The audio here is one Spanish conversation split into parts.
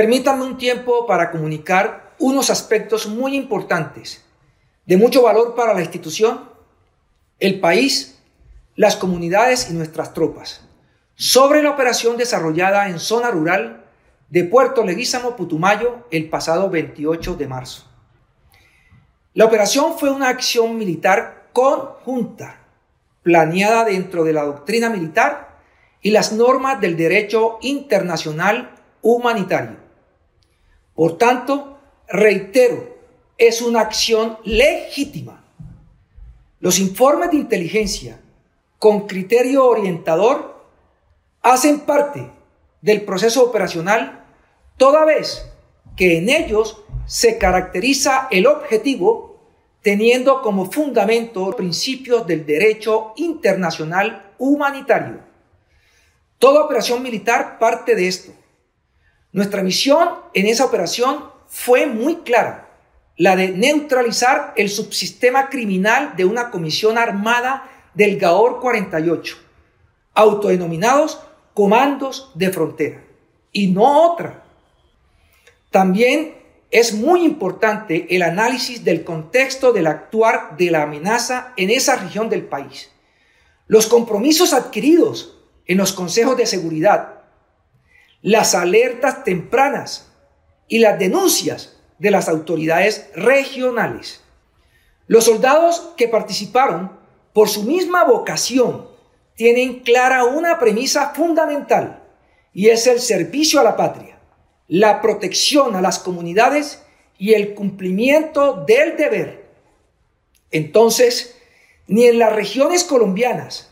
Permítanme un tiempo para comunicar unos aspectos muy importantes, de mucho valor para la institución, el país, las comunidades y nuestras tropas, sobre la operación desarrollada en zona rural de Puerto Leguízamo, Putumayo, el pasado 28 de marzo. La operación fue una acción militar conjunta, planeada dentro de la doctrina militar y las normas del derecho internacional humanitario. Por tanto, reitero, es una acción legítima. Los informes de inteligencia con criterio orientador hacen parte del proceso operacional toda vez que en ellos se caracteriza el objetivo teniendo como fundamento principios del derecho internacional humanitario. Toda operación militar parte de esto. Nuestra misión en esa operación fue muy clara, la de neutralizar el subsistema criminal de una comisión armada del GAOR 48, autodenominados comandos de frontera, y no otra. También es muy importante el análisis del contexto del actuar de la amenaza en esa región del país. Los compromisos adquiridos en los consejos de seguridad, las alertas tempranas y las denuncias de las autoridades regionales. Los soldados que participaron, por su misma vocación, tienen clara una premisa fundamental y es el servicio a la patria la protección a las comunidades y el cumplimiento del deber. Entonces, ni en las regiones colombianas,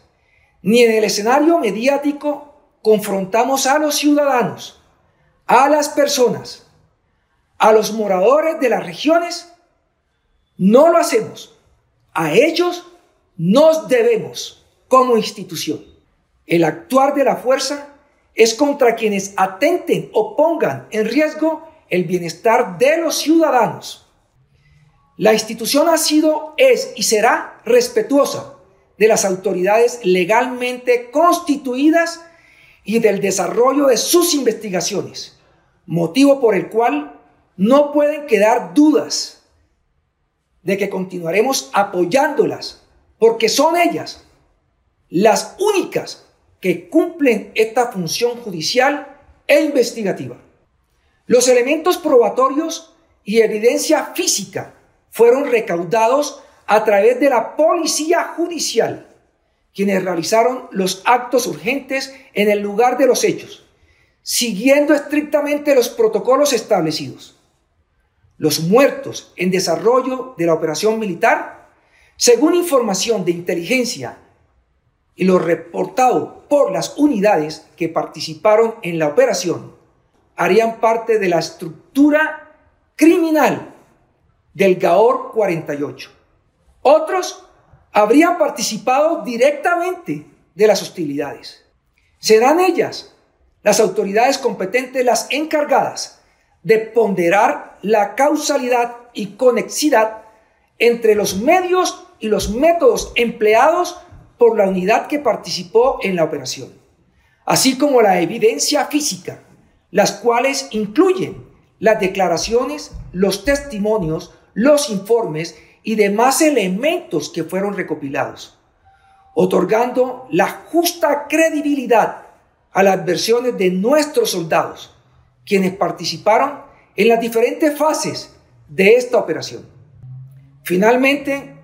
ni en el escenario mediático confrontamos a los ciudadanos, a las personas, a los moradores de las regiones. No lo hacemos. A ellos nos debemos como institución. El actuar de la fuerza es contra quienes atenten o pongan en riesgo el bienestar de los ciudadanos. La institución ha sido, es y será respetuosa de las autoridades legalmente constituidas y del desarrollo de sus investigaciones, motivo por el cual no pueden quedar dudas de que continuaremos apoyándolas, porque son ellas las únicas que cumplen esta función judicial e investigativa. Los elementos probatorios y evidencia física fueron recaudados a través de la policía judicial, quienes realizaron los actos urgentes en el lugar de los hechos, siguiendo estrictamente los protocolos establecidos. Los muertos en desarrollo de la operación militar, según información de inteligencia y lo reportado por las unidades que participaron en la operación harían parte de la estructura criminal del GAOR 48. Otros habrían participado directamente de las hostilidades. Serán ellas, las autoridades competentes, las encargadas de ponderar la causalidad y conexidad entre los medios y los métodos empleados por la unidad que participó en la operación, así como la evidencia física, las cuales incluyen las declaraciones, los testimonios, los informes y demás elementos que fueron recopilados, otorgando la justa credibilidad a las versiones de nuestros soldados, quienes participaron en las diferentes fases de esta operación. Finalmente,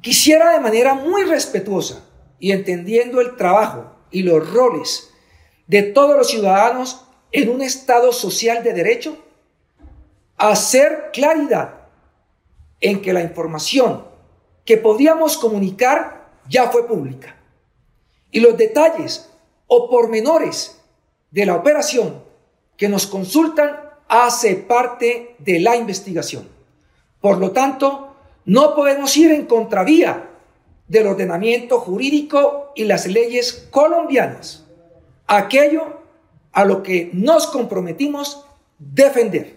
quisiera de manera muy respetuosa y entendiendo el trabajo y los roles de todos los ciudadanos en un Estado social de derecho, hacer claridad en que la información que podíamos comunicar ya fue pública y los detalles o pormenores de la operación que nos consultan hace parte de la investigación. Por lo tanto, no podemos ir en contravía del ordenamiento jurídico y las leyes colombianas, aquello a lo que nos comprometimos defender.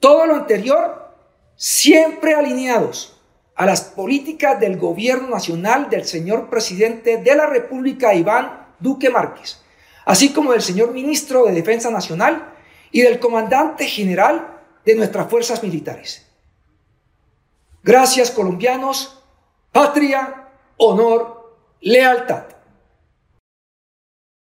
Todo lo anterior siempre alineados a las políticas del gobierno nacional del señor presidente de la República, Iván Duque Márquez, así como del señor ministro de Defensa Nacional y del comandante general de nuestras fuerzas militares. Gracias colombianos, patria, honor, lealtad.